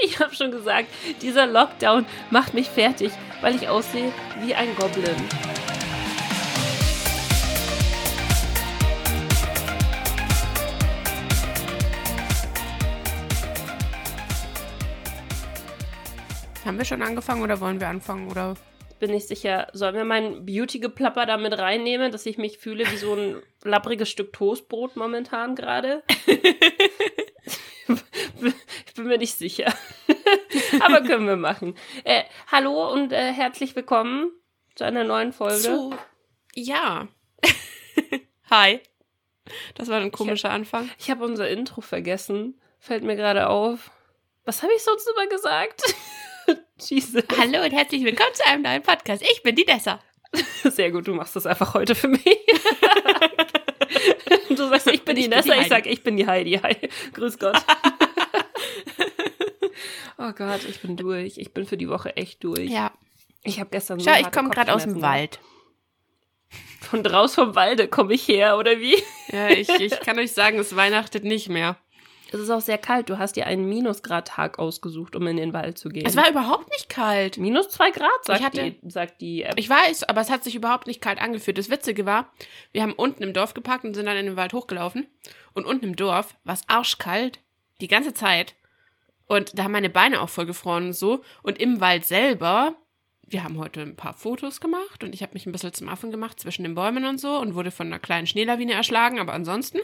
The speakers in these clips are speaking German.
Ich habe schon gesagt, dieser Lockdown macht mich fertig, weil ich aussehe wie ein Goblin. Haben wir schon angefangen oder wollen wir anfangen? Oder? Bin nicht sicher. Sollen wir mein Beauty-Geplapper da mit reinnehmen, dass ich mich fühle wie so ein lappriges Stück Toastbrot momentan gerade? ich bin mir nicht sicher. Aber können wir machen. Äh, hallo und äh, herzlich willkommen zu einer neuen Folge. Zu, ja. Hi. Das war ein komischer ich hab, Anfang. Ich habe unser Intro vergessen. Fällt mir gerade auf. Was habe ich sonst immer gesagt? Jesus. Hallo und herzlich willkommen zu einem neuen Podcast. Ich bin die Dessa. Sehr gut, du machst das einfach heute für mich. du sagst, ich bin die Nessa, ich sag, ich bin die Heidi. Hi. Grüß Gott. oh Gott, ich bin durch. Ich bin für die Woche echt durch. Ja. Ich habe gestern so Schau, ich komme gerade aus dem Wald. Von draußen vom Walde komme ich her, oder wie? Ja, ich, ich kann euch sagen, es weihnachtet nicht mehr. Es ist auch sehr kalt. Du hast dir einen Minusgrad-Tag ausgesucht, um in den Wald zu gehen. Es war überhaupt nicht kalt. Minus zwei Grad, sagt, hatte, die, sagt die App. Ich weiß, aber es hat sich überhaupt nicht kalt angefühlt. Das Witzige war, wir haben unten im Dorf geparkt und sind dann in den Wald hochgelaufen. Und unten im Dorf war es arschkalt. Die ganze Zeit. Und da haben meine Beine auch voll gefroren und so. Und im Wald selber wir haben heute ein paar Fotos gemacht und ich habe mich ein bisschen zum Affen gemacht zwischen den Bäumen und so und wurde von einer kleinen Schneelawine erschlagen, aber ansonsten,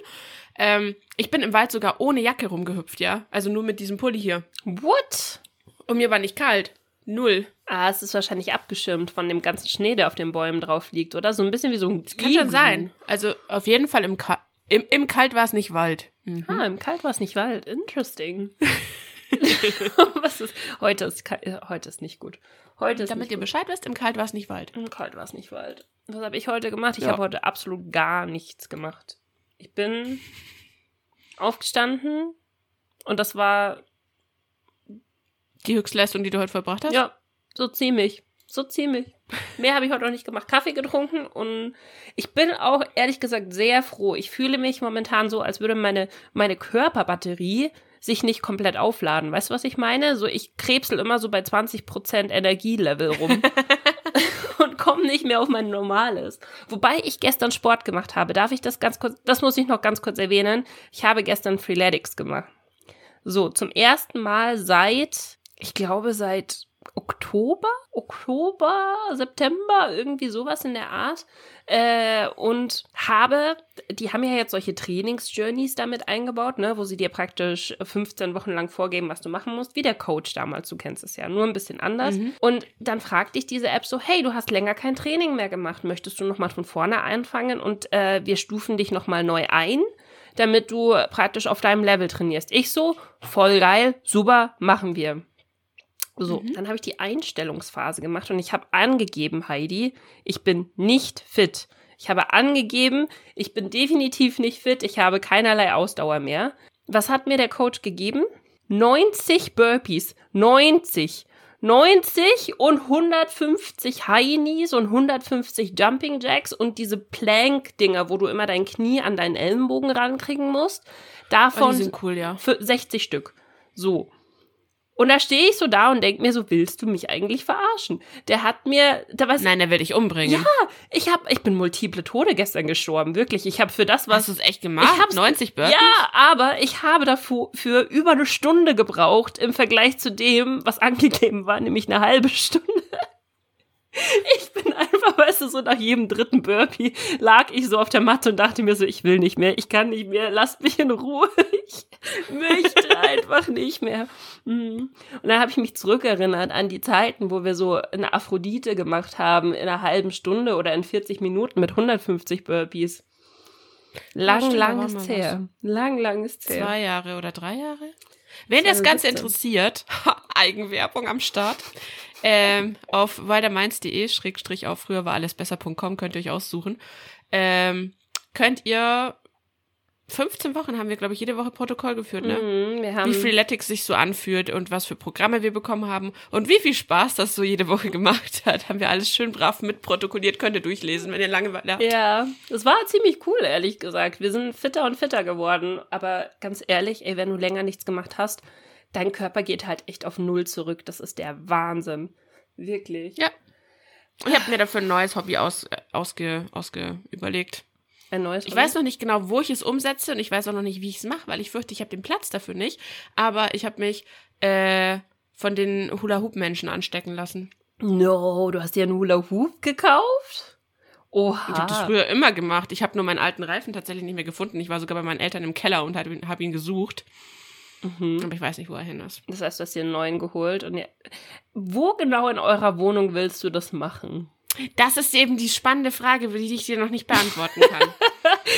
ähm, ich bin im Wald sogar ohne Jacke rumgehüpft, ja. Also nur mit diesem Pulli hier. What? Und mir war nicht kalt. Null. Ah, es ist wahrscheinlich abgeschirmt von dem ganzen Schnee, der auf den Bäumen drauf liegt, oder? So ein bisschen wie so ein. Das kann schon sein. Also auf jeden Fall im, Ka im, im Kalt war es nicht Wald. Mhm. Ah, im Kalt war es nicht Wald. Interesting. Was ist, heute, ist, heute ist nicht gut. Heute ist Damit ihr Bescheid wisst, im Kalt war es nicht Wald. Im Kalt war es nicht Wald. Was habe ich heute gemacht? Ich ja. habe heute absolut gar nichts gemacht. Ich bin aufgestanden und das war die Höchstleistung, die du heute verbracht hast? Ja, so ziemlich. So ziemlich. Mehr habe ich heute noch nicht gemacht. Kaffee getrunken und ich bin auch ehrlich gesagt sehr froh. Ich fühle mich momentan so, als würde meine, meine Körperbatterie sich nicht komplett aufladen. Weißt du, was ich meine? So, ich krebsel immer so bei 20% Energielevel rum. und komme nicht mehr auf mein normales. Wobei ich gestern Sport gemacht habe. Darf ich das ganz kurz, das muss ich noch ganz kurz erwähnen. Ich habe gestern Freeletics gemacht. So, zum ersten Mal seit, ich glaube, seit Oktober, Oktober, September, irgendwie sowas in der Art. Äh, und habe, die haben ja jetzt solche Trainingsjourneys damit eingebaut, ne, wo sie dir praktisch 15 Wochen lang vorgeben, was du machen musst, wie der Coach damals, du kennst es ja, nur ein bisschen anders. Mhm. Und dann fragt dich diese App so, hey, du hast länger kein Training mehr gemacht, möchtest du nochmal von vorne anfangen und äh, wir stufen dich nochmal neu ein? damit du praktisch auf deinem Level trainierst. Ich so, voll geil, super, machen wir. So, mhm. dann habe ich die Einstellungsphase gemacht und ich habe angegeben, Heidi, ich bin nicht fit. Ich habe angegeben, ich bin definitiv nicht fit, ich habe keinerlei Ausdauer mehr. Was hat mir der Coach gegeben? 90 Burpees. 90. 90 und 150 High Knees und 150 Jumping Jacks und diese Plank-Dinger, wo du immer dein Knie an deinen Ellenbogen rankriegen musst. Davon oh, die sind cool, ja. Für 60 Stück. So. Und da stehe ich so da und denke mir so, willst du mich eigentlich verarschen? Der hat mir, da was. Nein, der will dich umbringen. Ja, ich hab, ich bin multiple Tode gestern gestorben, wirklich. Ich habe für das was. Hast du es echt gemacht? Ich hab's, 90 Burpees? Ja, aber ich habe dafür für über eine Stunde gebraucht im Vergleich zu dem, was angegeben war, nämlich eine halbe Stunde. Ich bin einfach, weißt du, so nach jedem dritten Burpee lag ich so auf der Matte und dachte mir so, ich will nicht mehr, ich kann nicht mehr, lasst mich in Ruhe. Ich möchte einfach nicht mehr. Mhm. Und dann habe ich mich zurückerinnert an die Zeiten, wo wir so eine Aphrodite gemacht haben in einer halben Stunde oder in 40 Minuten mit 150 Burpees. Lang, ja, lang ist her. Lang, lang ist her. Zwei Jahre oder drei Jahre? Wenn das Ganze interessiert, Eigenwerbung am Start. Ähm, auf weitermeins.de, schrägstrich auf früher war alles besser.com, könnt ihr euch aussuchen. Ähm, könnt ihr 15 Wochen haben wir, glaube ich, jede Woche Protokoll geführt, ne? Mm, wir haben wie Freeletics sich so anfühlt und was für Programme wir bekommen haben und wie viel Spaß das so jede Woche gemacht hat. Haben wir alles schön brav mitprotokolliert, könnt ihr durchlesen, wenn ihr Langeweile habt. Ja, es war ziemlich cool, ehrlich gesagt. Wir sind fitter und fitter geworden. Aber ganz ehrlich, ey, wenn du länger nichts gemacht hast, dein Körper geht halt echt auf Null zurück. Das ist der Wahnsinn. Wirklich. Ja. Ich habe mir dafür ein neues Hobby aus, äh, ausge, ausge überlegt. Ein neues Ich Hobby? weiß noch nicht genau, wo ich es umsetze und ich weiß auch noch nicht, wie ich es mache, weil ich fürchte, ich habe den Platz dafür nicht. Aber ich habe mich äh, von den Hula-Hoop-Menschen anstecken lassen. No, du hast dir einen Hula Hoop gekauft? Oha. Ich habe das früher immer gemacht. Ich habe nur meinen alten Reifen tatsächlich nicht mehr gefunden. Ich war sogar bei meinen Eltern im Keller und habe ihn, hab ihn gesucht. Mhm. Aber ich weiß nicht, wo er hin ist. Das heißt, du hast dir einen neuen geholt. Und ja, wo genau in eurer Wohnung willst du das machen? Das ist eben die spannende Frage, die ich dir noch nicht beantworten kann.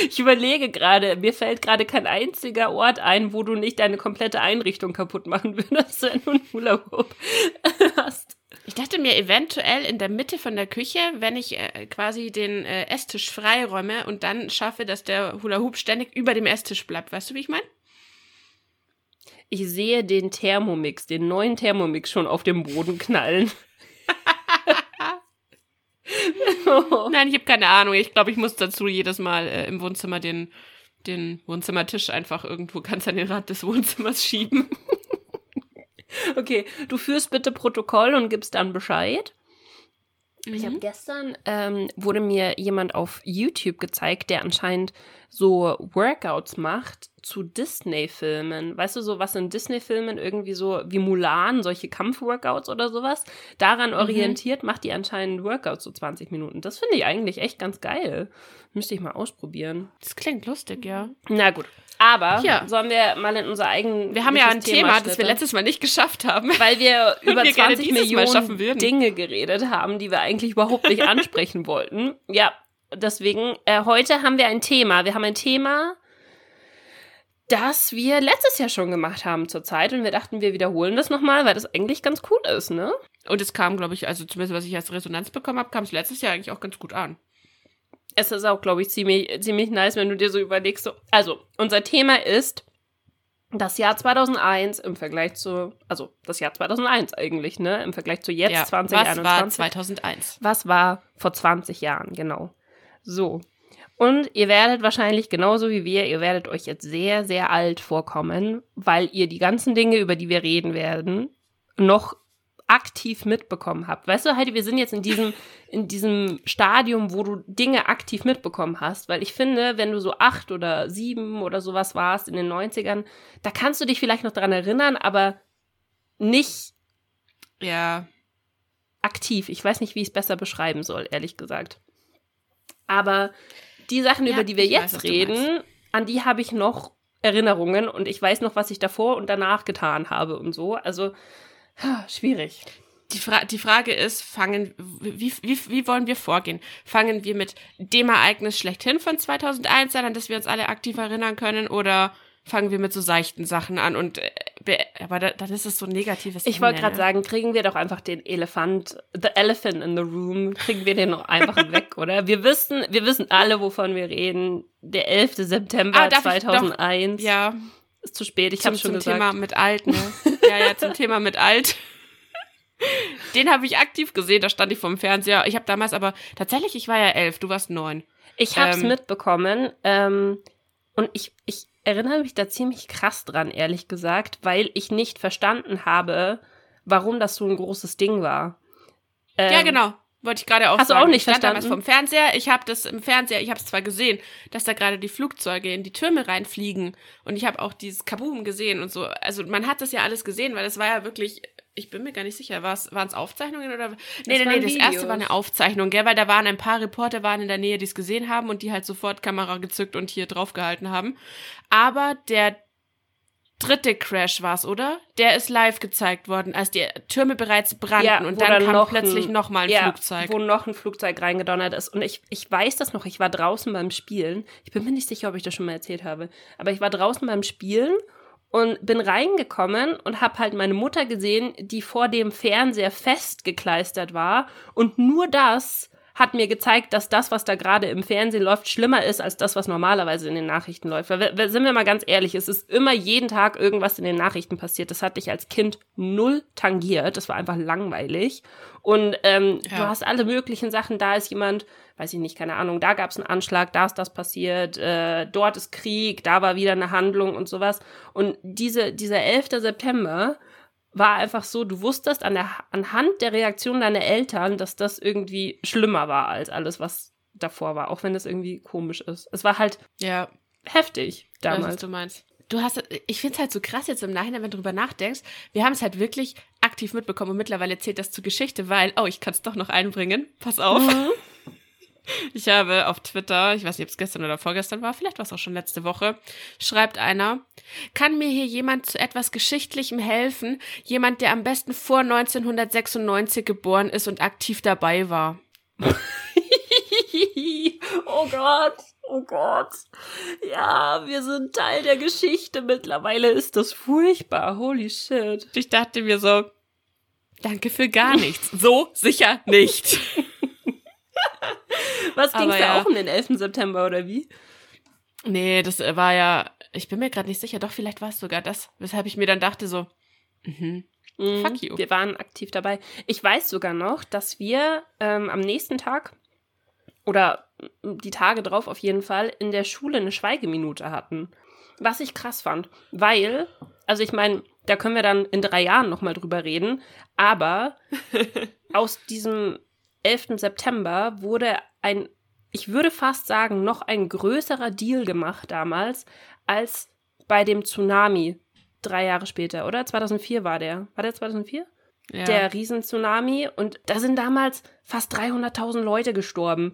Ich überlege gerade, mir fällt gerade kein einziger Ort ein, wo du nicht deine komplette Einrichtung kaputt machen würdest, wenn du einen Hula Hoop hast. Ich dachte mir eventuell in der Mitte von der Küche, wenn ich äh, quasi den äh, Esstisch freiräume und dann schaffe, dass der Hula Hoop ständig über dem Esstisch bleibt. Weißt du, wie ich meine? Ich sehe den Thermomix, den neuen Thermomix schon auf dem Boden knallen. Nein, ich habe keine Ahnung. Ich glaube, ich muss dazu jedes Mal äh, im Wohnzimmer den, den Wohnzimmertisch einfach irgendwo ganz an den Rand des Wohnzimmers schieben. Okay, du führst bitte Protokoll und gibst dann Bescheid. Ich Mhm. habe gestern, ähm, wurde mir jemand auf YouTube gezeigt, der anscheinend so Workouts macht zu Disney-Filmen. Weißt du, so was in Disney-Filmen irgendwie so wie Mulan, solche Kampfworkouts oder sowas, daran orientiert, macht die anscheinend Workouts so 20 Minuten. Das finde ich eigentlich echt ganz geil. Müsste ich mal ausprobieren. Das klingt lustig, ja. Na gut. Aber Ja. sollen wir mal in unser eigenes Wir haben ja ein Thema, das wir letztes Mal nicht geschafft haben. weil wir über wir gerne 20 dieses Mal schaffen Millionen. Dinge geredet haben, die wir eigentlich überhaupt nicht ansprechen wollten. Ja, deswegen, äh, heute haben wir ein Thema. Wir haben ein Thema, das wir letztes Jahr schon gemacht haben zur Zeit und wir dachten, wir wiederholen das nochmal, weil das eigentlich ganz cool ist, ne? Und es kam, glaube ich, also zumindest was ich als Resonanz bekommen habe, kam es letztes Jahr eigentlich auch ganz gut an. Es ist auch, glaube ich, ziemlich, ziemlich nice, wenn du dir so überlegst. So, also, unser Thema ist das Jahr 2001 im Vergleich zu, also das Jahr 2001 eigentlich, ne? Im Vergleich zu jetzt ja. 2021. Was war 2001? Was war vor 20 Jahren, genau. So. Und ihr werdet wahrscheinlich genauso wie wir, ihr werdet euch jetzt sehr, sehr alt vorkommen, weil ihr die ganzen Dinge, über die wir reden werden, noch aktiv mitbekommen habt. Weißt du, Heidi, wir sind jetzt in diesem, in diesem Stadium, wo du Dinge aktiv mitbekommen hast, weil ich finde, wenn du so acht oder sieben oder sowas warst in den 90ern, da kannst du dich vielleicht noch dran erinnern, aber nicht Ja. aktiv. Ich weiß nicht, wie ich es besser beschreiben soll, ehrlich gesagt. Aber die Sachen, Ja, über die wir weiß, jetzt du reden, an die habe ich noch Erinnerungen und ich weiß noch, was ich davor und danach getan habe und so. Also schwierig. Die, Fra die Frage ist, fangen, wie, wie, wie wollen wir vorgehen? Fangen wir mit dem Ereignis schlechthin von 2001 an, an das wir uns alle aktiv erinnern können, oder fangen wir mit so seichten Sachen an und, äh, be- aber da, dann ist es so ein negatives Ich wollte gerade sagen, kriegen wir doch einfach den Elefant, the elephant in the room, kriegen wir den noch einfach weg, oder? Wir wissen, wir wissen alle, wovon wir reden. Der 11. September Ah, darf ich- 2001. Ja, Ist zu spät, ich habe schon zum gesagt. Thema mit alt, ne? ja, ja, zum Thema mit alt. Den habe ich aktiv gesehen, da stand ich vorm Fernseher. Ich habe damals aber, tatsächlich, ich war ja elf, du warst neun. Ich habe es Ähm, mitbekommen ähm, und ich, ich erinnere mich da ziemlich krass dran, ehrlich gesagt, weil ich nicht verstanden habe, warum das so ein großes Ding war. Ähm, Ja, genau. Wollte ich gerade auch Hast du sagen. auch nicht ich stand damals verstanden? vom Fernseher. Ich habe das im Fernseher, ich habe es zwar gesehen, dass da gerade die Flugzeuge in die Türme reinfliegen und ich habe auch dieses Kaboom gesehen und so. Also man hat das ja alles gesehen, weil das war ja wirklich, ich bin mir gar nicht sicher, waren es Aufzeichnungen oder? Nee, nee, nee, das erste war eine Aufzeichnung, gell, weil da waren ein paar Reporter waren in der Nähe, die es gesehen haben und die halt sofort Kamera gezückt und hier draufgehalten haben. Aber der dritte Crash war es, oder? Der ist live gezeigt worden, als die Türme bereits brannten Ja, und dann, dann kam noch plötzlich ein- noch mal ein ja, Flugzeug. Wo noch ein Flugzeug reingedonnert ist. Und ich, ich weiß das noch, ich war draußen beim Spielen. Ich bin mir nicht sicher, ob ich das schon mal erzählt habe. Aber ich war draußen beim Spielen und bin reingekommen und habe halt meine Mutter gesehen, die vor dem Fernseher festgekleistert war. Und nur das hat mir gezeigt, dass das, was da gerade im Fernsehen läuft, schlimmer ist als das, was normalerweise in den Nachrichten läuft. Weil, sind wir mal ganz ehrlich, es ist immer jeden Tag irgendwas in den Nachrichten passiert. Das hat dich als Kind null tangiert. Das war einfach langweilig. Und ähm, Ja. du hast alle möglichen Sachen. Da ist jemand weiß ich nicht, keine Ahnung, da gab es einen Anschlag, da ist das passiert, äh, dort ist Krieg, da war wieder eine Handlung und sowas. Und diese, dieser 11. September war einfach so, du wusstest an der, anhand der Reaktion deiner Eltern, dass das irgendwie schlimmer war als alles, was davor war, auch wenn das irgendwie komisch ist. Es war halt Ja, heftig weiß, was damals. du meinst. Du hast, ich finde es halt so krass jetzt im Nachhinein, wenn du drüber nachdenkst. Wir haben es halt wirklich aktiv mitbekommen und mittlerweile zählt das zur Geschichte, weil, oh, ich kann es doch noch einbringen. Pass auf. Mhm. Ich habe auf Twitter, ich weiß nicht, ob es gestern oder vorgestern war, vielleicht war es auch schon letzte Woche, schreibt einer, kann mir hier jemand zu etwas Geschichtlichem helfen? Jemand, der am besten vor 1996 geboren ist und aktiv dabei war. oh Gott, oh Gott. Ja, wir sind Teil der Geschichte. Mittlerweile ist das furchtbar. Holy shit. Ich dachte mir so, danke für gar nichts. So sicher nicht. Was ging's Aber da ja. auch um den 11. September oder wie? Nee, das war ja, ich bin mir gerade nicht sicher, doch vielleicht war es sogar das, weshalb ich mir dann dachte so, mhm. Mhm, Fuck you. Wir waren aktiv dabei. Ich weiß sogar noch, dass wir ähm, am nächsten Tag oder die Tage drauf auf jeden Fall in der Schule eine Schweigeminute hatten. Was ich krass fand, weil, also ich meine, da können wir dann in drei Jahren nochmal drüber reden, aber aus diesem 11. September wurde ein, ich würde fast sagen, noch ein größerer Deal gemacht damals als bei dem Tsunami drei Jahre später, oder? 2004 war der. War der 2004? Ja. Der Riesentsunami. Und da sind damals fast 300.000 Leute gestorben.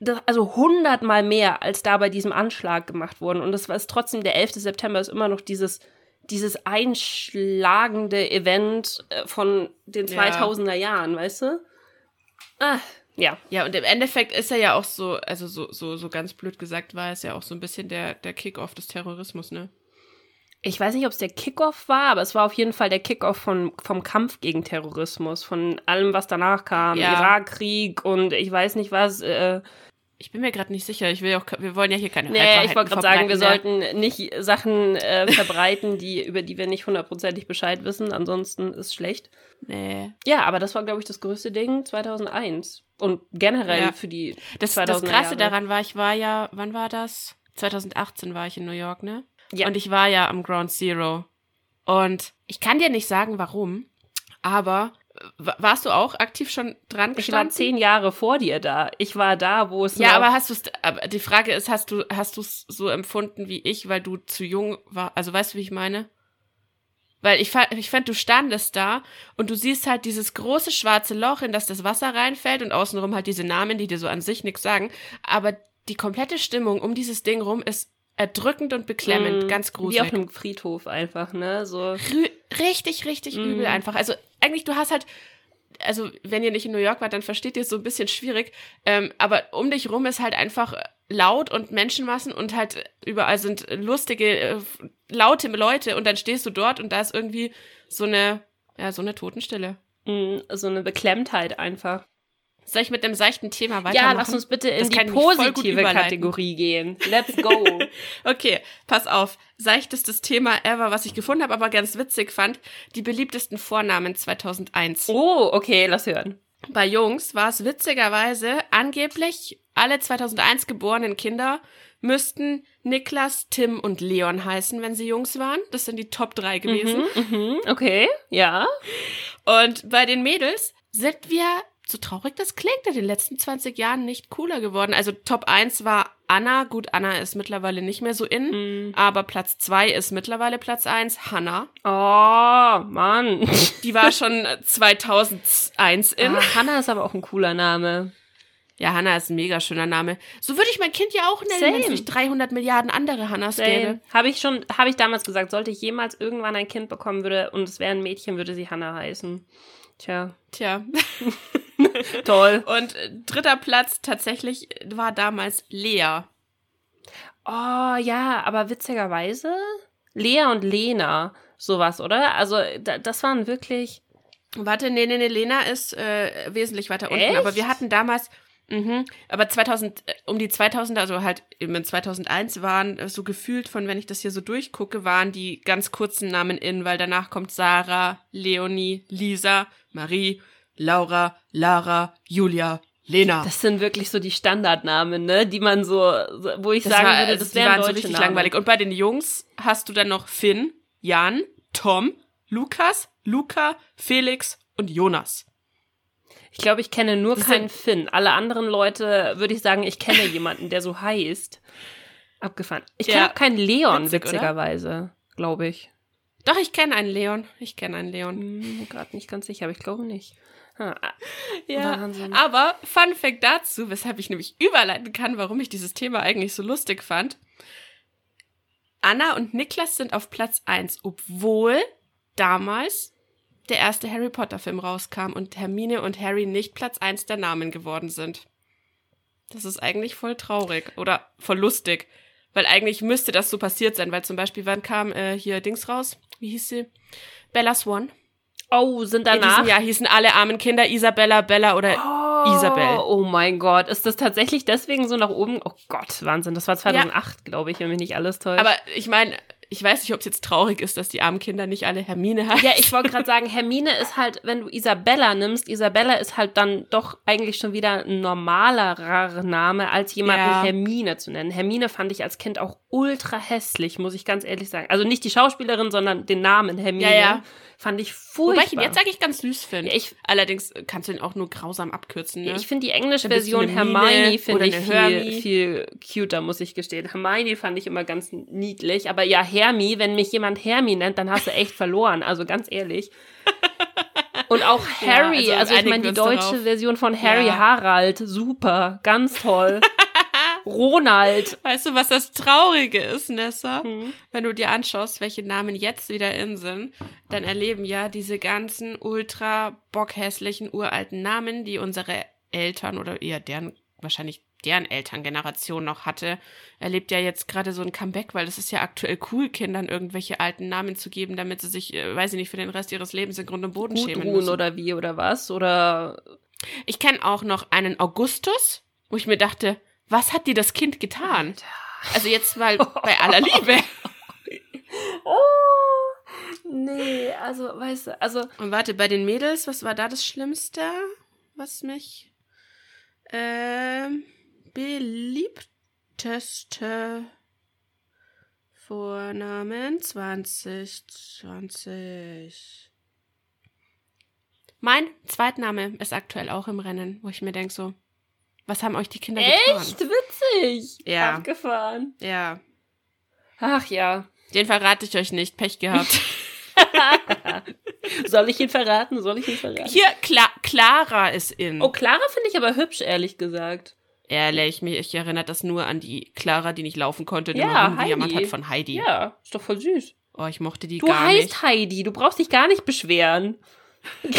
Das, also hundertmal mehr, als da bei diesem Anschlag gemacht wurden. Und das war ist trotzdem, der 11. September ist immer noch dieses, dieses einschlagende Event äh, von den Ja. 2000er Jahren, weißt du? Ah, ja. ja, und im Endeffekt ist er ja auch so, also so, so, so ganz blöd gesagt, war es ja auch so ein bisschen der, der Kick-off des Terrorismus, ne? Ich weiß nicht, ob es der Kickoff war, aber es war auf jeden Fall der Kickoff von, vom Kampf gegen Terrorismus, von allem, was danach kam. Ja. Irakkrieg und ich weiß nicht was. Äh, Ich bin mir gerade nicht sicher. Ich will auch, wir wollen ja hier keine nee, Halbwahrheiten ich wollte gerade sagen, wir verbreiten, sollten nicht Sachen äh, verbreiten, die, über die wir nicht hundertprozentig Bescheid wissen. Ansonsten ist schlecht. Ne? Nee. Ja, aber das war, glaube ich, das größte Ding 2001. Und generell Ja. für die Das, 2000er das Krasse Jahre. daran war, ich war ja, wann war das? 2018 war ich in New York, ne? Ja. Und ich war ja am Ground Zero. Und ich kann dir nicht sagen, warum, aber warst du auch aktiv schon dran Ich war gestanden? zehn Jahre vor dir da. Ich war da, wo es Ja, aber hast du aber die Frage ist, hast du hast du es so empfunden wie ich, weil du zu jung war? Also weißt du, wie ich meine? Weil ich fand, ich fand, du standest da und du siehst halt dieses große schwarze Loch, in das das Wasser reinfällt und außenrum halt diese Namen, die dir so an sich nichts sagen. Aber die komplette Stimmung um dieses Ding rum ist erdrückend und beklemmend, Mm, ganz Wie gruselig. auf einem Friedhof einfach, ne? So. Rü- richtig, richtig Mhm. übel einfach. Also eigentlich, du hast halt, also wenn ihr nicht in New York wart, dann versteht ihr es so ein bisschen schwierig. Ähm, aber um dich rum ist halt einfach laut und Menschenmassen und halt überall sind lustige, äh, laute Leute und dann stehst du dort und da ist irgendwie so eine, ja, so eine Totenstille. Mm, so eine Beklemmtheit einfach. Soll ich mit dem seichten Thema weitermachen? Ja, lass uns bitte in Das die positive. Kategorie gehen. Let's go. Okay, pass auf. Seichtestes Thema ever, was ich gefunden habe, aber ganz witzig fand. Die beliebtesten Vornamen 2001. oh, okay, lass hören. Bei Jungs war es witzigerweise angeblich alle 2001 geborenen Kinder müssten Niklas, Tim und Leon heißen, wenn sie Jungs waren. Das sind die Top 3 gewesen. Mhm, mhm, okay, ja. Und bei den Mädels sind wir, so traurig das klingt, in den letzten 20 Jahren nicht cooler geworden. Also Top 1 war Anna. Gut, Anna ist mittlerweile nicht mehr so in. Mhm. Aber Platz 2 ist mittlerweile Platz 1, Hannah. Oh, Mann. Die war schon 2001 in. Ah, Hannah ist aber auch ein cooler Name. Ja, Hannah ist ein mega schöner Name. So würde ich mein Kind ja auch nennen, wenn es Same. nicht 300 Milliarden andere Hannahs gäbe. Habe ich schon, habe ich damals gesagt, sollte ich jemals irgendwann ein Kind bekommen würde und es wäre ein Mädchen, würde sie Hannah heißen. Tja, Tja. toll. Und äh, dritter Platz tatsächlich war damals Lea. Oh ja, aber witzigerweise Lea und Lena, sowas, oder? Also da, das waren wirklich. Warte, nee, nee, nee, Lena ist äh, wesentlich weiter unten. Echt? Aber wir hatten damals, mhm, aber 2000, äh, um die 2000er, also halt eben in 2001 waren äh, so gefühlt von, wenn ich das hier so durchgucke, waren die ganz kurzen Namen in, weil danach kommt Sarah, Leonie, Lisa, Marie, Laura, Lara, Julia Lena. Das sind wirklich so die Standardnamen, ne? Die man so, so wo ich sagen war- würde, das die wären waren so deutsche richtig Namen. langweilig. Und bei den Jungs hast du dann noch Finn, Jan, Tom, Lukas, Luca, Felix und Jonas. Ich glaube, ich kenne nur Das keinen Finn. Alle anderen Leute würde ich sagen, ich kenne jemanden, der so heißt. Abgefahren. Ich kenne auch keinen Leon, Witzig, witzigerweise, glaube ich. Doch, ich kenne einen Leon. Ich kenne einen Leon. Hm, Gerade nicht ganz sicher, aber ich glaube nicht. Ah, Ja, Wahnsinn. aber Fun Fact dazu, weshalb ich nämlich überleiten kann, warum ich dieses Thema eigentlich so lustig fand. Anna und Niklas sind auf Platz 1, obwohl damals der erste Harry Potter Film rauskam und Hermine und Harry nicht Platz 1 der Namen geworden sind. Das ist eigentlich voll traurig oder voll lustig, weil eigentlich müsste das so passiert sein, weil zum Beispiel, wann kam äh, hier Dings raus? Wie hieß sie? Bella Swan. Oh, sind In danach diesem Jahr hießen alle armen Kinder Isabella, Bella oder Oh, Isabel. Oh mein Gott, ist das tatsächlich deswegen so nach oben? Oh Gott, Wahnsinn. Das war 2008, glaube ich, wenn mich nicht alles täuscht. Aber ich meine, ich weiß nicht, ob es jetzt traurig ist, dass die armen Kinder nicht alle Hermine heißen. ja, ich wollte gerade sagen, Hermine ist halt, wenn du Isabella nimmst, Isabella ist halt dann doch eigentlich schon wieder ein normalerer Name, als jemanden Ja. Hermine zu nennen. Hermine fand ich als Kind auch ultra hässlich, muss ich ganz ehrlich sagen. Also nicht die Schauspielerin, sondern den Namen Hermine. Ja, ja. Fand ich furchtbar. Wobei ich ihn jetzt eigentlich ganz süß finde. Ja, ich- Allerdings kannst du ihn auch nur grausam abkürzen. Ne? Ich finde die englische Version Hermione finde ich viel, viel cuter, muss ich gestehen. Hermione fand ich immer ganz niedlich. Aber ja, Hermi, wenn mich jemand Hermi nennt, dann hast du echt verloren. Also ganz ehrlich. Und auch Ja, Harry, also also, ich meine, die deutsche darauf. Version von Harry Ja. Harald, super, ganz toll. Ronald. Weißt du, was das Traurige ist, Nessa? Hm. Wenn du dir anschaust, welche Namen jetzt wieder in sind, dann erleben ja diese ganzen ultra bockhässlichen uralten Namen, die unsere Eltern oder eher deren, wahrscheinlich deren Elterngeneration noch hatte, erlebt ja jetzt gerade so ein Comeback, weil es ist ja aktuell cool, Kindern irgendwelche alten Namen zu geben, damit sie sich, äh, weiß ich nicht, für den Rest ihres Lebens in Grund und Boden Gut schämen ruhen müssen. oder wie oder was? Oder Ich kenne auch noch einen Augustus, wo ich mir dachte, was hat dir das Kind getan? Also jetzt mal bei aller Liebe. Oh, nee, also, weißt du, also Und warte, bei den Mädels, was war da das Schlimmste, was mich ähm, beliebteste Vornamen 2020. Mein Zweitname ist aktuell auch im Rennen, wo ich mir denke so, was haben euch die Kinder echt getan? witzig. Ja. Abgefahren. Ja, Ach ja. den verrate ich euch nicht, Pech gehabt. Soll ich ihn verraten? Soll ich ihn verraten? Hier, Cla Clara ist in. Oh, Clara finde ich aber hübsch, ehrlich gesagt. Ehrlich, mich erinnert das nur an die Clara, die nicht laufen konnte, die Ja, rumgejammert Heidi. hat von Heidi. Ja, ist doch voll süß. Oh, ich mochte die Du gar heißt nicht. Heidi, du brauchst dich gar nicht beschweren.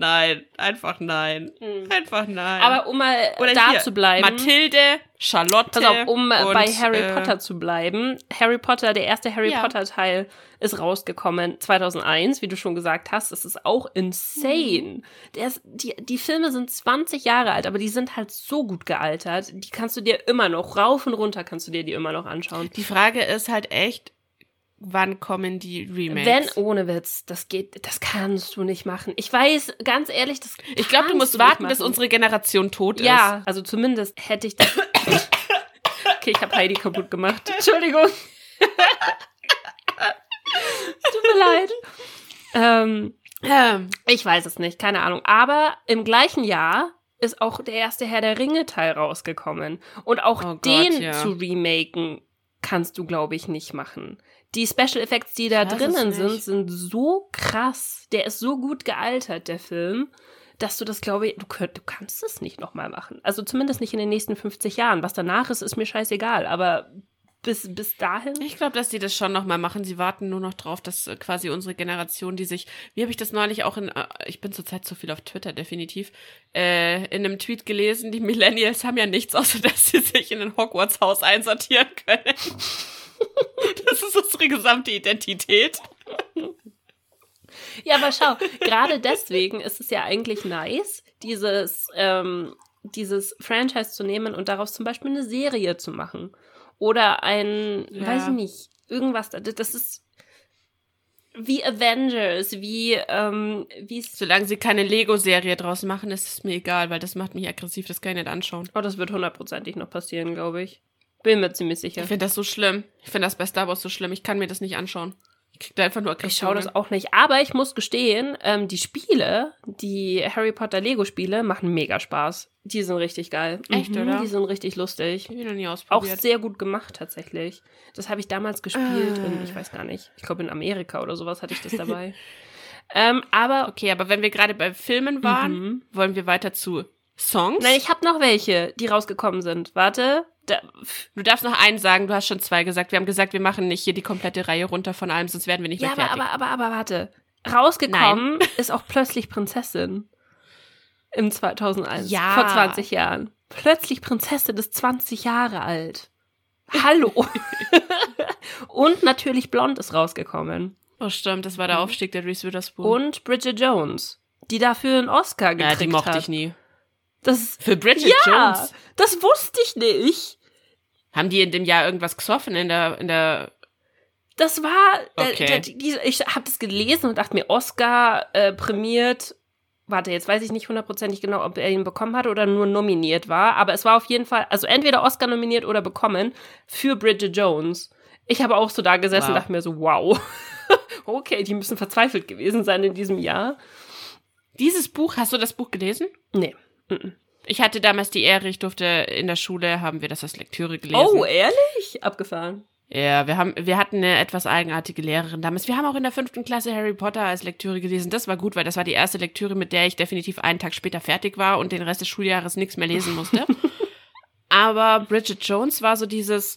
Nein, einfach nein. Einfach nein. Aber um mal Oder da hier, zu bleiben. Mathilde, Charlotte. Pass auf, um und, bei Harry äh, Potter zu bleiben. Harry Potter, der erste Harry Ja. Potter Teil ist rausgekommen 2001, wie du schon gesagt hast. Das ist auch insane. Der ist, die, die Filme sind 20 Jahre alt, aber die sind halt so gut gealtert. Die kannst du dir immer noch, rauf und runter kannst du dir die immer noch anschauen. Die Frage ist halt echt, wann kommen die Remakes? Wenn, ohne Witz, das geht, das kannst du nicht machen. Ich weiß, ganz ehrlich, das ich glaube, du musst nicht warten, bis unsere Generation tot ist. Ja, also zumindest hätte ich das. okay, ich habe Heidi kaputt gemacht. Entschuldigung. Tut mir leid. Ähm, Ähm, ich weiß es nicht, keine Ahnung. Aber im gleichen Jahr ist auch der erste Herr der Ringe-Teil rausgekommen. Und auch Oh Gott, den ja. zu remaken, kannst du, glaube ich, nicht machen. Die Special Effects, die da drinnen sind, sind so krass. Der ist so gut gealtert, der Film, dass du das, glaube ich, du, könnt, du kannst es nicht nochmal machen. Also zumindest nicht in den nächsten 50 Jahren. Was danach ist, ist mir scheißegal. Aber bis, bis dahin. Ich glaube, dass die das schon nochmal machen. Sie warten nur noch drauf, dass äh, quasi unsere Generation, die sich, wie habe ich das neulich auch in, äh, ich bin zurzeit zu viel auf Twitter, definitiv, äh, in einem Tweet gelesen, die Millennials haben ja nichts, außer dass sie sich in ein Hogwarts-Haus einsortieren können. Das ist unsere gesamte Identität. Ja, aber schau, gerade deswegen ist es ja eigentlich nice, dieses, ähm, dieses Franchise zu nehmen und daraus zum Beispiel eine Serie zu machen. Oder ein, Ja. weiß ich nicht, irgendwas. Das ist. wie Avengers, wie, ähm, wie Solange sie keine Lego-Serie draus machen, ist es mir egal, weil das macht mich aggressiv, das kann ich nicht anschauen. Oh, das wird hundertprozentig noch passieren, glaube ich. Bin mir ziemlich sicher. Ich finde das so schlimm. Ich finde das bei Star Wars so schlimm. Ich kann mir das nicht anschauen. Ich krieg da einfach nur Ich schaue das auch nicht. Aber ich muss gestehen, ähm, die Spiele, die Harry Potter Lego-Spiele, machen mega Spaß. Die sind richtig geil. Echt, oder? Die sind richtig lustig. Ich noch nie Auch ausprobiert. sehr gut gemacht, tatsächlich. Das habe ich damals gespielt Ah. in, ich weiß gar nicht, ich glaube in Amerika oder sowas hatte ich das dabei. ähm, aber, okay, aber wenn wir gerade bei Filmen waren, Mhm. wollen wir weiter zu Songs? nein, ich habe noch welche, die rausgekommen sind. Warte, da, du darfst noch einen sagen, du hast schon zwei gesagt. Wir haben gesagt, wir machen nicht hier die komplette Reihe runter von allem, sonst werden wir nicht ja, mehr aber, fertig. aber, aber, aber, warte. Rausgekommen ist auch plötzlich Prinzessin. Im 2001. Ja. Vor 20 Jahren. Plötzlich Prinzessin ist 20 Jahre alt. Hallo. Und natürlich Blond ist rausgekommen. oh, stimmt, das war der Aufstieg der Reese Witherspoon. Und Bridget Jones, die dafür einen Oscar ja, gekriegt die mochte hat. ich nie. Das, Für Bridget ja, Jones. das wusste ich nicht. Haben die in dem Jahr irgendwas gesoffen in der, in der. Das war, der, Okay. der, die, ich habe das gelesen und dachte mir, Oscar äh, prämiert. Warte, jetzt weiß ich nicht hundertprozentig genau, ob er ihn bekommen hat oder nur nominiert war. Aber es war auf jeden Fall, also entweder Oscar nominiert oder bekommen für Bridget Jones. Ich habe auch so da gesessen und Wow. dachte mir so, wow. okay, die müssen verzweifelt gewesen sein in diesem Jahr. Dieses Buch, hast du das Buch gelesen? Nee. Ich hatte damals die Ehre, ich durfte in der Schule, haben wir das als Lektüre gelesen. Oh, ehrlich? Abgefahren. Ja, wir haben, wir hatten eine etwas eigenartige Lehrerin damals. Wir haben auch in der fünften Klasse Harry Potter als Lektüre gelesen. Das war gut, weil das war die erste Lektüre, mit der ich definitiv einen Tag später fertig war und den Rest des Schuljahres nichts mehr lesen musste. Aber Bridget Jones war so dieses,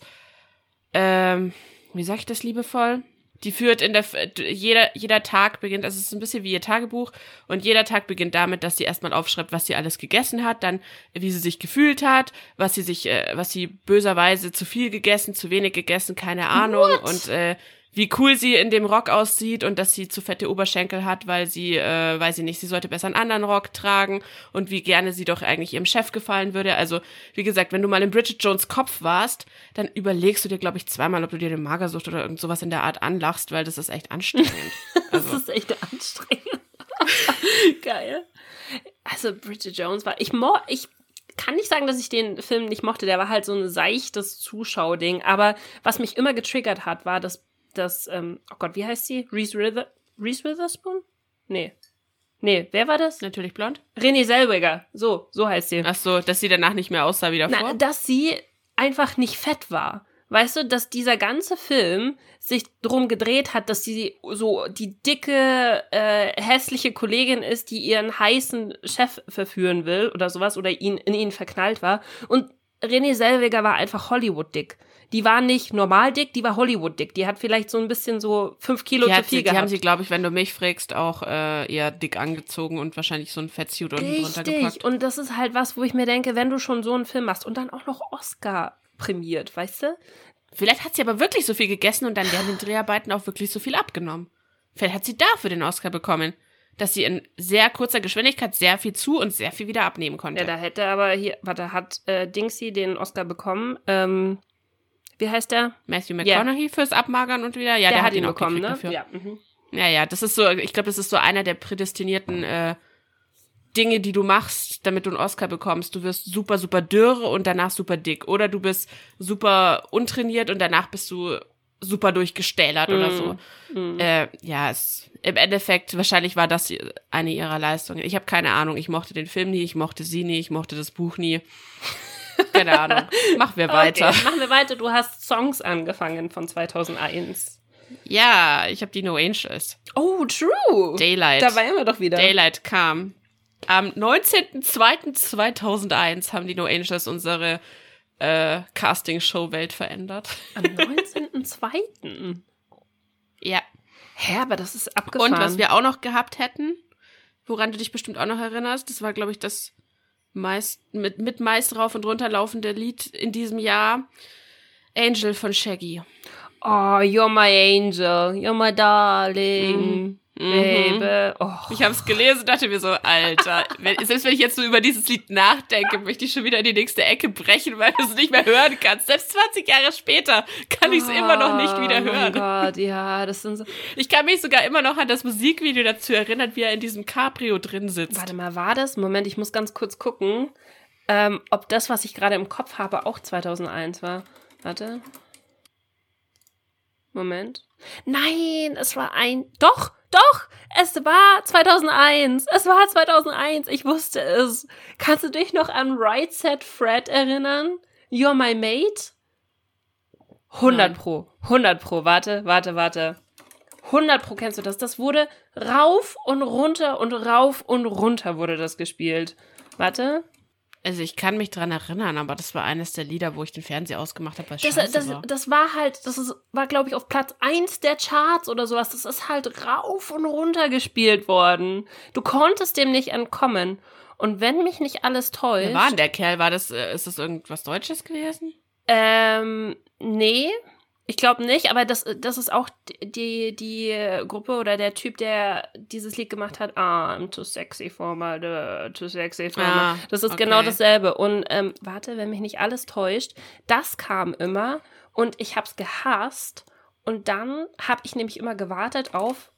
ähm, wie sag ich das liebevoll? Die führt in der, jeder, jeder Tag beginnt, also es ist ein bisschen wie ihr Tagebuch und jeder Tag beginnt damit, dass sie erstmal aufschreibt, was sie alles gegessen hat, dann wie sie sich gefühlt hat, was sie sich, äh, was sie böserweise zu viel gegessen, zu wenig gegessen, keine Ahnung What? und äh, wie cool sie in dem Rock aussieht und dass sie zu fette Oberschenkel hat, weil sie, äh, weiß ich nicht, sie sollte besser einen anderen Rock tragen und wie gerne sie doch eigentlich ihrem Chef gefallen würde. Also, wie gesagt, wenn du mal in Bridget Jones Kopf warst, dann überlegst du dir, glaube ich, zweimal, ob du dir den Magersucht oder irgend sowas in der Art anlachst, weil das ist echt anstrengend. Das Also, ist echt anstrengend. Geil. Also Bridget Jones war. Ich mo ich kann nicht sagen, dass ich den Film nicht mochte. Der war halt so ein seichtes Zuschauding. Aber was mich immer getriggert hat, war das, das, ähm, oh Gott, wie heißt sie? Reese, Wither Reese Witherspoon? Nee. Nee, wer war das? natürlich blond. René Zellweger. So, so heißt sie. Ach so, dass sie danach nicht mehr aussah wie davor. Na, dass sie einfach nicht fett war. Weißt du, dass dieser ganze Film sich drum gedreht hat, dass sie so die dicke, äh, hässliche Kollegin ist, die ihren heißen Chef verführen will oder sowas oder ihn in ihn verknallt war. Und René Selweger war einfach Hollywood-dick. Die war nicht normal dick, die war Hollywood-dick. Die hat vielleicht so ein bisschen so fünf Kilo die, zu viel sie, die gehabt. haben sie, glaube ich, wenn du mich fragst, auch äh, eher dick angezogen und wahrscheinlich so ein Fettsuit unten drunter Richtig. gepackt. Und das ist halt was, wo ich mir denke, wenn du schon so einen Film machst und dann auch noch Oscar prämiert, weißt du? Vielleicht hat sie aber wirklich so viel gegessen und dann während den Dreharbeiten auch wirklich so viel abgenommen. Vielleicht hat sie dafür den Oscar bekommen, dass sie in sehr kurzer Geschwindigkeit sehr viel zu und sehr viel wieder abnehmen konnte. Ja, da hätte aber hier, warte, hat äh, Dingsy den Oscar bekommen? Ähm, wie heißt der? Matthew McConaughey fürs Abmagern und wieder, ja, der, hat ihn auch bekommen, ne? dafür. Ja. Mhm. Ja, ja, das ist so, ich glaube, das ist so einer der prädestinierten äh, Dinge, die du machst, damit du einen Oscar bekommst. Du wirst super, super dürr und danach super dick. Oder du bist super untrainiert und danach bist du super durchgestählert oder so. Mhm. Äh, ja, es, im Endeffekt, wahrscheinlich war das eine ihrer Leistungen. Ich habe keine Ahnung. Ich mochte den Film nie, ich mochte sie nie, ich mochte das Buch nie. Keine Ahnung. Machen wir weiter. Okay, machen wir weiter. Du hast Songs angefangen von 2001. Ja, ich habe die No Angels. Oh, true. Daylight. Da waren wir doch wieder. Daylight kam. Am 19.02.2001 haben die No Angels unsere äh, Casting-Show-Welt verändert. Am 19.02. ja. Hä, aber das ist abgefahren. Und was wir auch noch gehabt hätten, woran du dich bestimmt auch noch erinnerst, das war, glaube ich, das meist, mit, mit meist rauf und runter laufende Lied in diesem Jahr. Angel von Shaggy. Oh, you're my angel, you're my darling. Baby. Oh. Ich habe es gelesen und dachte mir so, Alter, wenn, selbst wenn ich jetzt so über dieses Lied nachdenke, möchte ich schon wieder in die nächste Ecke brechen, weil du es nicht mehr hören kannst. Selbst 20 Jahre später kann ich es immer noch nicht wieder Oh hören. mein Gott, ja, das sind so. Ich kann mich sogar immer noch an das Musikvideo dazu erinnern, wie er in diesem Cabrio drin sitzt. Warte mal, war das? Moment, ich muss ganz kurz gucken, ähm, ob das, was ich gerade im Kopf habe, auch 2001 war. Warte. Moment. Nein, es war ein. Doch, doch, es war 2001. Es war 2001. Ich wusste es. Kannst du dich noch an Right Set Fred erinnern? You're my mate? 100 Nein. pro. 100 pro. Warte, warte, warte. 100 pro kennst du das. Das wurde rauf und runter und rauf und runter wurde das gespielt. Warte. Also ich kann mich dran erinnern, aber das war eines der Lieder, wo ich den Fernseher ausgemacht habe, Das, das, war. das war halt, das ist, war, glaube ich, auf Platz 1 der Charts oder sowas. Das ist halt rauf und runter gespielt worden. Du konntest dem nicht entkommen. Und wenn mich nicht alles täuscht. Wer war denn der Kerl? War das, äh, ist das irgendwas Deutsches gewesen? Ähm, nee. Ich glaube nicht, aber das, das ist auch die, die Gruppe oder der Typ, der dieses Lied gemacht hat. Ah, I'm too sexy for my, too sexy for Ah, my. Das ist okay. genau dasselbe. Und ähm, warte, wenn mich nicht alles täuscht, das kam immer und ich hab's gehasst. Und dann habe ich nämlich immer gewartet auf.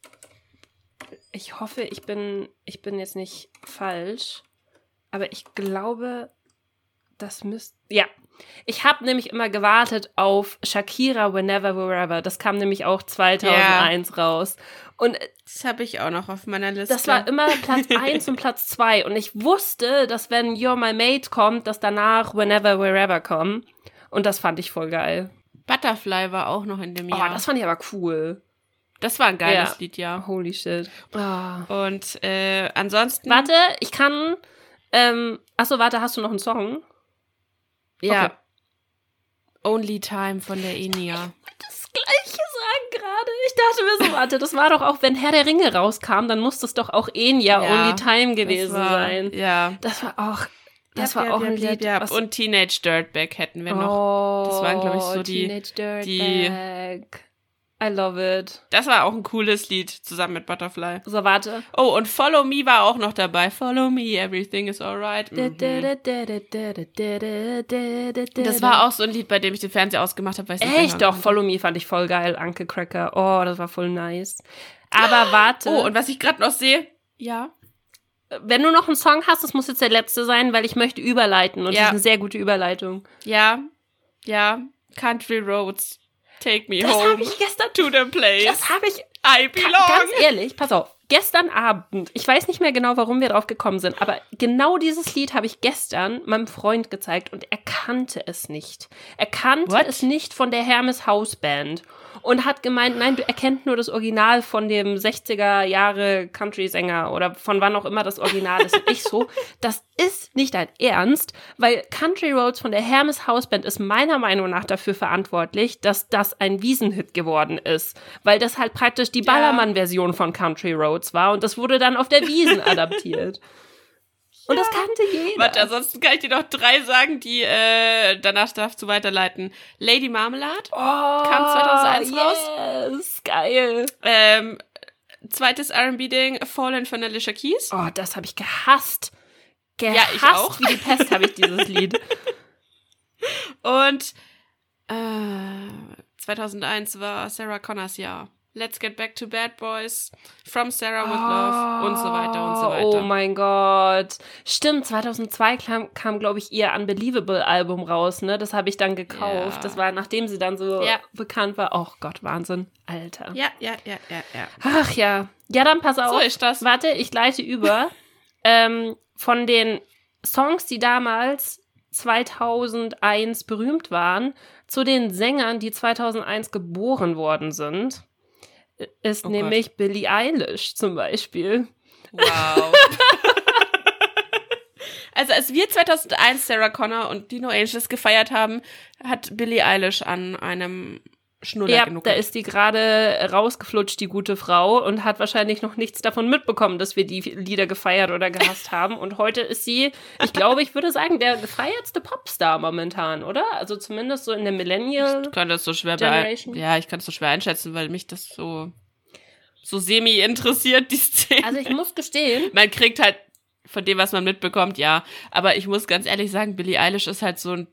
Ich hoffe, ich bin, ich bin jetzt nicht falsch, aber ich glaube, das müsste. Ja. Ich habe nämlich immer gewartet auf Shakira Whenever Wherever. Das kam nämlich auch 2001 raus. Und Das habe ich auch noch auf meiner Liste. das war immer Platz 1 und Platz 2. Und ich wusste, dass wenn You're My Mate kommt, dass danach Whenever Wherever kommen. Und das fand ich voll geil. Butterfly war auch noch in dem Oh, Jahr. das fand ich aber cool. das war ein geiles Ja. Lied, ja. Holy shit. Oh. Und äh, ansonsten. Warte, ich kann. Ähm, achso, warte, hast du noch einen Song? Ja. Okay. Only Time von der Enya. das Gleiche sagen gerade. Ich dachte mir so, warte, das war doch auch, wenn Herr der Ringe rauskam, dann muss das doch auch Enya Ja, Only Time gewesen war, sein. Ja. Das war auch, das Yap, war yap, auch ein Lied. was- Und Teenage Dirtbag hätten wir noch. oh, Das waren, glaub ich, so die- Teenage die- Dirtbag. I love it. Das war auch ein cooles Lied zusammen mit Butterfly. So, warte. Oh, und Follow Me war auch noch dabei. Follow Me, everything is alright. Mhm. Das war auch so ein Lied, bei dem ich den Fernseher ausgemacht habe, Echt doch. Follow Me fand ich voll geil. Anke Cracker. Oh, das war voll nice. Aber warte. Oh, und was ich gerade noch sehe. Ja. wenn du noch einen Song hast, das muss jetzt der letzte sein, weil ich möchte überleiten. Und Ja. das ist eine sehr gute Überleitung. Ja. Ja. Country Roads. Take me Das home habe ich gestern. to the place Das habe ich I belong. Ganz ehrlich, pass auf. Gestern Abend, ich weiß nicht mehr genau, warum wir drauf gekommen sind, aber genau dieses Lied habe ich gestern meinem Freund gezeigt und er kannte es nicht. Er kannte What? es nicht von der Hermes House Band und hat gemeint, nein, du erkennt nur das Original von dem 60er Jahre Country-Sänger oder von wann auch immer das Original ist. Und ich so, das ist nicht dein Ernst, weil Country Roads von der Hermes House Band ist meiner Meinung nach dafür verantwortlich, dass das ein Wiesenhit geworden ist, weil das halt praktisch die. Ballermann-Version von Country Roads war und das wurde dann auf der Wiesen adaptiert. Und das kannte jeder. Warte, ansonsten kann ich dir noch drei sagen, die äh, danach darfst du weiterleiten. Lady Marmalade. oh, kam 2001 raus. yes, geil. Ähm, zweites R&B-Ding, Fallen von Alicia Keys. Oh, das habe ich gehasst. Gehasst Ja, ich auch. wie die Pest habe ich dieses Lied. Und äh, 2001 war Sarah Connors Jahr. Let's Get Back to Bad Boys, From Sarah with Love und so weiter und so weiter. Oh mein Gott. Stimmt, 2002 kam, kam glaube ich, ihr Unbelievable-Album raus, ne? Das habe ich dann gekauft. Ja. Das war, nachdem sie dann so Ja. bekannt war. Oh Gott, Wahnsinn. Alter. Ja, ja, ja, ja, ja. Ach ja. Ja, dann pass auf. So ist das. Warte, ich leite über. ähm, von den Songs, die damals 2001 berühmt waren, zu den Sängern, die 2001 geboren worden sind, ist Oh Gott. nämlich Billie Eilish zum Beispiel. Wow. also als wir 2001 Sarah Connor und Dino Angels gefeiert haben, hat Billie Eilish an einem Schnuller Ja, genug. da ist die gerade rausgeflutscht, die gute Frau, und hat wahrscheinlich noch nichts davon mitbekommen, dass wir die Lieder gefeiert oder gehasst haben. Und heute ist sie, ich glaube, ich würde sagen, der gefeiertste Popstar momentan, oder? Also zumindest so in der Millennial. ich kann das so schwer Generation. Ja, ich kann es so schwer einschätzen, weil mich das so so semi interessiert, die Szene. Also ich muss gestehen, man kriegt halt von dem, was man mitbekommt, ja. Aber ich muss ganz ehrlich sagen, Billie Eilish ist halt so ein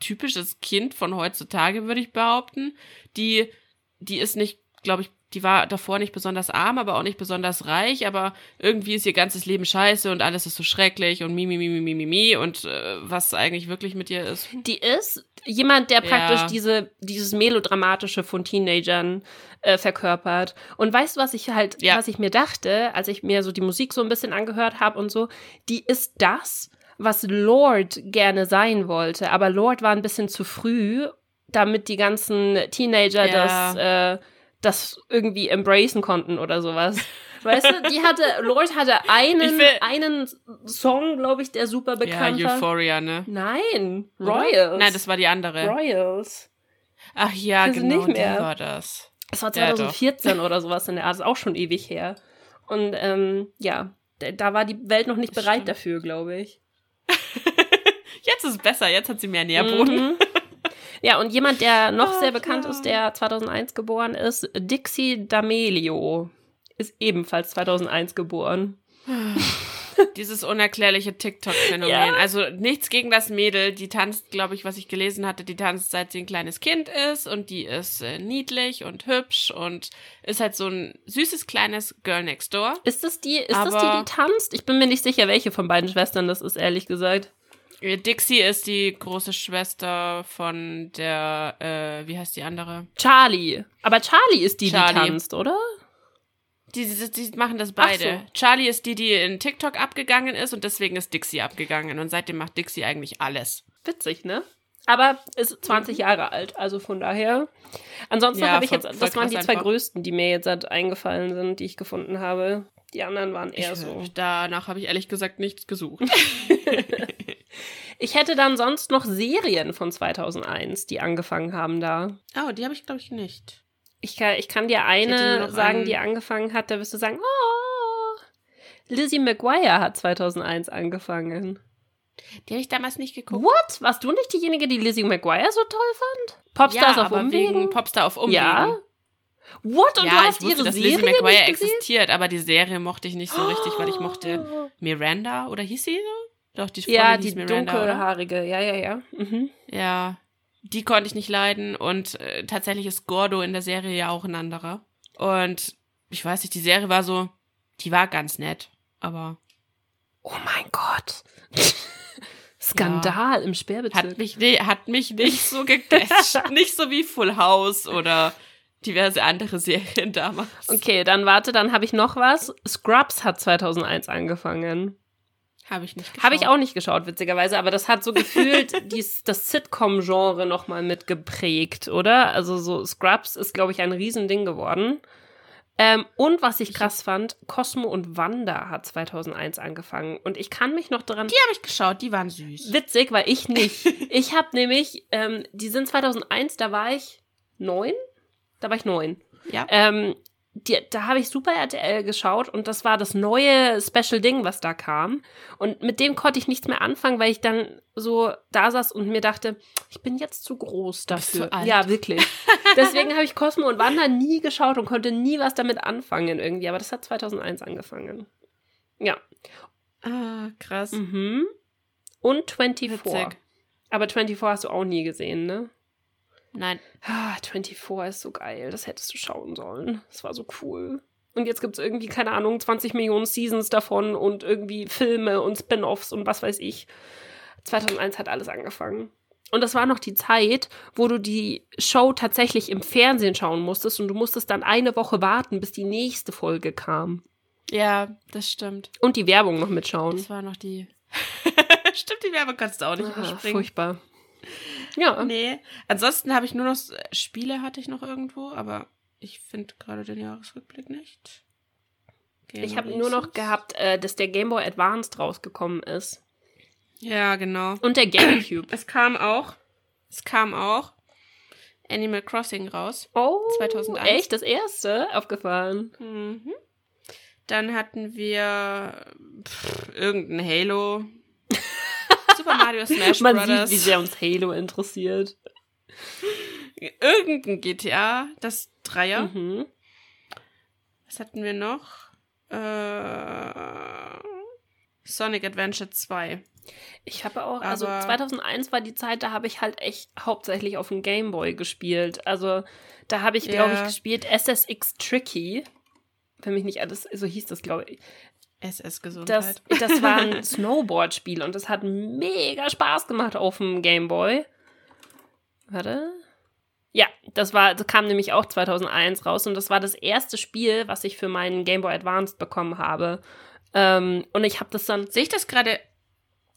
typisches Kind von heutzutage, würde ich behaupten. Die, die ist nicht, glaube ich, die war davor nicht besonders arm, aber auch nicht besonders reich, aber irgendwie ist ihr ganzes Leben scheiße und alles ist so schrecklich und mi, mi, mi, mi, mi, mi, mi und äh, was eigentlich wirklich mit ihr ist. die ist jemand, der praktisch Ja. diese, dieses Melodramatische von Teenagern äh, verkörpert. Und weißt du, was ich halt, Ja. was ich mir dachte, als ich mir so die Musik so ein bisschen angehört habe und so, die ist das, was Lord gerne sein wollte. Aber Lord war ein bisschen zu früh, damit die ganzen Teenager Ja. das, äh, das irgendwie embracen konnten oder sowas. Weißt du, die hatte, Lord hatte einen, einen Song, glaube ich, der super bekannt ja, war. Euphoria, ne? Nein? Royals. Nein, das war die andere. Royals. Ach ja, du genau, nicht mehr? war das. Das war Ja, doch. 2014 oder sowas in der Art. Ist auch schon ewig her. Und ähm, ja, da- war die Welt noch nicht bereit dafür, glaube ich. Jetzt ist es besser, jetzt hat sie mehr Nährboden. Mhm. Ja, und jemand, der noch Ah, sehr bekannt klar. ist, der 2001 geboren ist, Dixie D'Amelio, ist ebenfalls 2001 geboren. Dieses unerklärliche TikTok-Phänomen. Ja. Also nichts gegen das Mädel. Die tanzt, glaube ich, was ich gelesen hatte, die tanzt seit sie ein kleines Kind ist und die ist äh, niedlich und hübsch und ist halt so ein süßes kleines Girl next door. Ist das die, ist das die, Aber- die tanzt? Ich bin mir nicht sicher, welche von beiden Schwestern das ist, ehrlich gesagt. Äh, Dixie ist die große Schwester von der, äh, wie heißt die andere? Charlie. Aber Charlie ist die, Charlie. die tanzt, oder? Die, die, die machen das beide. Ach Charlie ist die, die in TikTok abgegangen ist und deswegen ist Dixie abgegangen. Und seitdem macht Dixie eigentlich alles. Witzig, ne? Aber ist 20 Jahre alt, also von daher. Ansonsten Ja, habe ich voll- jetzt, das waren die zwei einfach. größten, die mir jetzt halt eingefallen sind, die ich gefunden habe. Die anderen waren eher Ich, so. Danach habe ich ehrlich gesagt nichts gesucht. Ich hätte dann sonst noch Serien von 2001, die angefangen haben da. oh, die habe ich, glaube ich, nicht. Ich kann, ich kann dir eine sagen, einen- die angefangen hat, da wirst du sagen, oh, Lizzie McGuire hat 2001 angefangen. Die habe ich damals nicht geguckt. What? Warst du nicht diejenige, die Lizzie McGuire so toll fand? Popstars ja, auf Umwegen? wegen Popstar auf Umwegen. Ja. What? Und ja, du hast ich wusste, ihre dass Serie Lizzie McGuire existiert, aber die Serie mochte ich nicht so richtig, weil ich mochte Miranda, oder hieß sie so? Doch, die Freundin Ja, die Miranda, oder? dunkelhaarige. Ja, ja, ja. Mhm. Ja, die konnte ich nicht leiden und äh, tatsächlich ist Gordo in der Serie ja auch ein anderer. Und ich weiß nicht, die Serie war so, die war ganz nett, aber Oh mein Gott. Skandal im Sperrbezirk. hat mich, ne, hat mich nicht so gecatcht. nicht so wie Full House oder diverse andere Serien damals. Okay, dann warte, dann habe ich noch was. Scrubs hat 2001 angefangen. Habe ich nicht geschaut. Habe ich auch nicht geschaut, witzigerweise, aber das hat so gefühlt dies, das Sitcom-Genre nochmal mitgeprägt, oder? Also so Scrubs ist, glaube ich, ein Riesending geworden. Ähm, und was ich krass fand, Cosmo und Wanda hat 2001 angefangen. Und ich kann mich noch daran Die habe ich geschaut, die waren süß. Witzig, weil ich nicht. Ich habe nämlich, ähm, die sind 2001, da war ich neun. Da war ich neun. Ja. Ähm, die, da habe ich Super RTL geschaut und das war das neue Special Ding, was da kam. Und mit dem konnte ich nichts mehr anfangen, weil ich dann so da saß und mir dachte, ich bin jetzt zu groß dafür. zu. Ja, wirklich. Deswegen habe ich Cosmo und Wanda nie geschaut und konnte nie was damit anfangen irgendwie. Aber das hat 2001 angefangen. Ja. Ah, krass. Mhm. Und 24. Witzig. Aber 24 hast du auch nie gesehen, ne? Nein. Ah, 24 ist so geil. Das hättest du schauen sollen. Das war so cool. Und jetzt gibt es irgendwie, keine Ahnung, 20 Millionen Seasons davon und irgendwie Filme und Spin-offs und was weiß ich. 2001 hat alles angefangen. Und das war noch die Zeit, wo du die Show tatsächlich im Fernsehen schauen musstest und du musstest dann eine Woche warten, bis die nächste Folge kam. Ja, das stimmt. Und die Werbung noch mitschauen. Das war noch die. stimmt, die Werbe kannst du auch nicht Ah, überspringen. furchtbar. Ja. Nee. Ansonsten habe ich nur noch Spiele hatte ich noch irgendwo, aber ich finde gerade den Jahresrückblick nicht. Game Ich habe nur noch gehabt, äh, dass der Game Boy Advanced rausgekommen ist. Ja, genau. Und der Gamecube. Es kam auch. Es kam auch Animal Crossing raus. Oh, 2001. Echt? Das erste? Aufgefahren. Mhm. Dann hatten wir pff, irgendein Halo. Super Mario Smash Man Brothers. sieht, wie sehr uns Halo interessiert. Irgendein GTA, das Dreier. Mhm. Was hatten wir noch? Äh, Sonic Adventure 2. Ich habe auch, also Aber- 2001 war die Zeit, da habe ich halt echt hauptsächlich auf dem Gameboy gespielt. Also da habe ich, glaube ich, gespielt SSX Tricky. Wenn mich nicht alles, so hieß das, glaube ich. SS Das, das war ein Snowboard-Spiel und das hat mega Spaß gemacht auf dem Gameboy. Warte. Ja, das war, das kam nämlich auch 2001 raus und das war das erste Spiel, was ich für meinen Game Boy Advanced bekommen habe. Ähm, und ich habe das dann Sehe ich das gerade?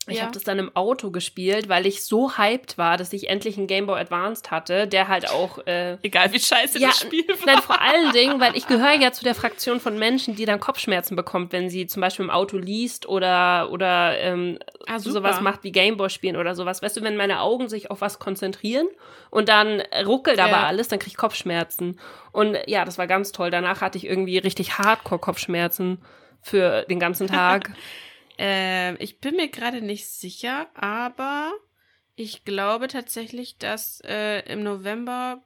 Ich Ja. habe das dann im Auto gespielt, weil ich so hyped war, dass ich endlich einen Game Boy Advanced hatte, der halt auch. Äh, Egal wie scheiße ja, das Spiel war. nein, vor allen Dingen, weil ich gehöre ja zu der Fraktion von Menschen, die dann Kopfschmerzen bekommt, wenn sie zum Beispiel im Auto liest oder, oder ähm, Ah, sowas macht wie Gameboy spielen oder sowas. Weißt du, wenn meine Augen sich auf was konzentrieren und dann ruckelt aber Ja. alles, dann kriege ich Kopfschmerzen. Und ja, das war ganz toll. Danach hatte ich irgendwie richtig Hardcore-Kopfschmerzen für den ganzen Tag. Ähm, ich bin mir gerade nicht sicher, aber ich glaube tatsächlich, dass äh, im November,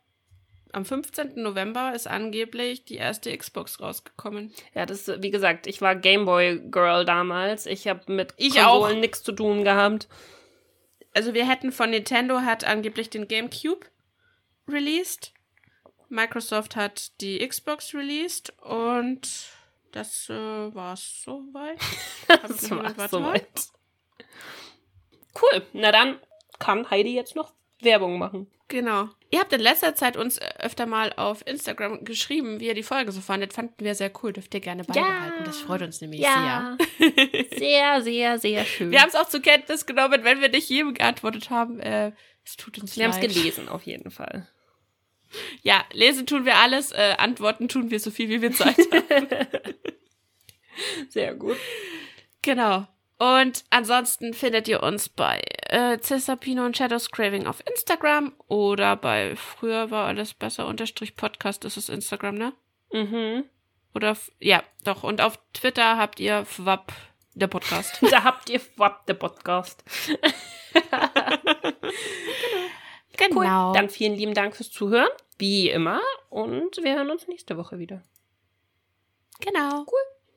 am 15. November ist angeblich die erste Xbox rausgekommen. Ja, das, wie gesagt, ich war Gameboy-Girl damals. Ich habe mit Ich Konsolen auch. nichts zu tun gehabt. Also wir hätten von Nintendo hat angeblich den GameCube released. Microsoft hat die Xbox released und das äh, war's soweit. Das noch- war warte mal. soweit. Cool. Na dann kann Heidi jetzt noch Werbung machen. Genau. Ihr habt in letzter Zeit uns äh, öfter mal auf Instagram geschrieben, wie ihr die Folge so fandet. Fanden wir sehr cool. Dürft ihr gerne beibehalten. Das freut uns nämlich Ja. Sehr, sehr, sehr schön. sehr. Wir haben es auch zur Kenntnis genommen, wenn wir nicht jedem geantwortet haben. Äh, es tut uns Wir haben leid. es gelesen, auf jeden Fall. Ja, lesen tun wir alles, äh, antworten tun wir so viel, wie wir Zeit haben. Sehr gut. genau. Und ansonsten findet ihr uns bei äh, Cesapino und Shadows Craving auf Instagram oder bei früher war alles besser unterstrich Podcast, ist Instagram, ne? Mhm. Oder ja, doch. Und auf Twitter habt ihr FWAP, der Podcast. Da habt ihr Wap, der Podcast. Cool. Dann vielen lieben Dank fürs Zuhören, wie immer. Und wir hören uns nächste Woche wieder. genau. Cool.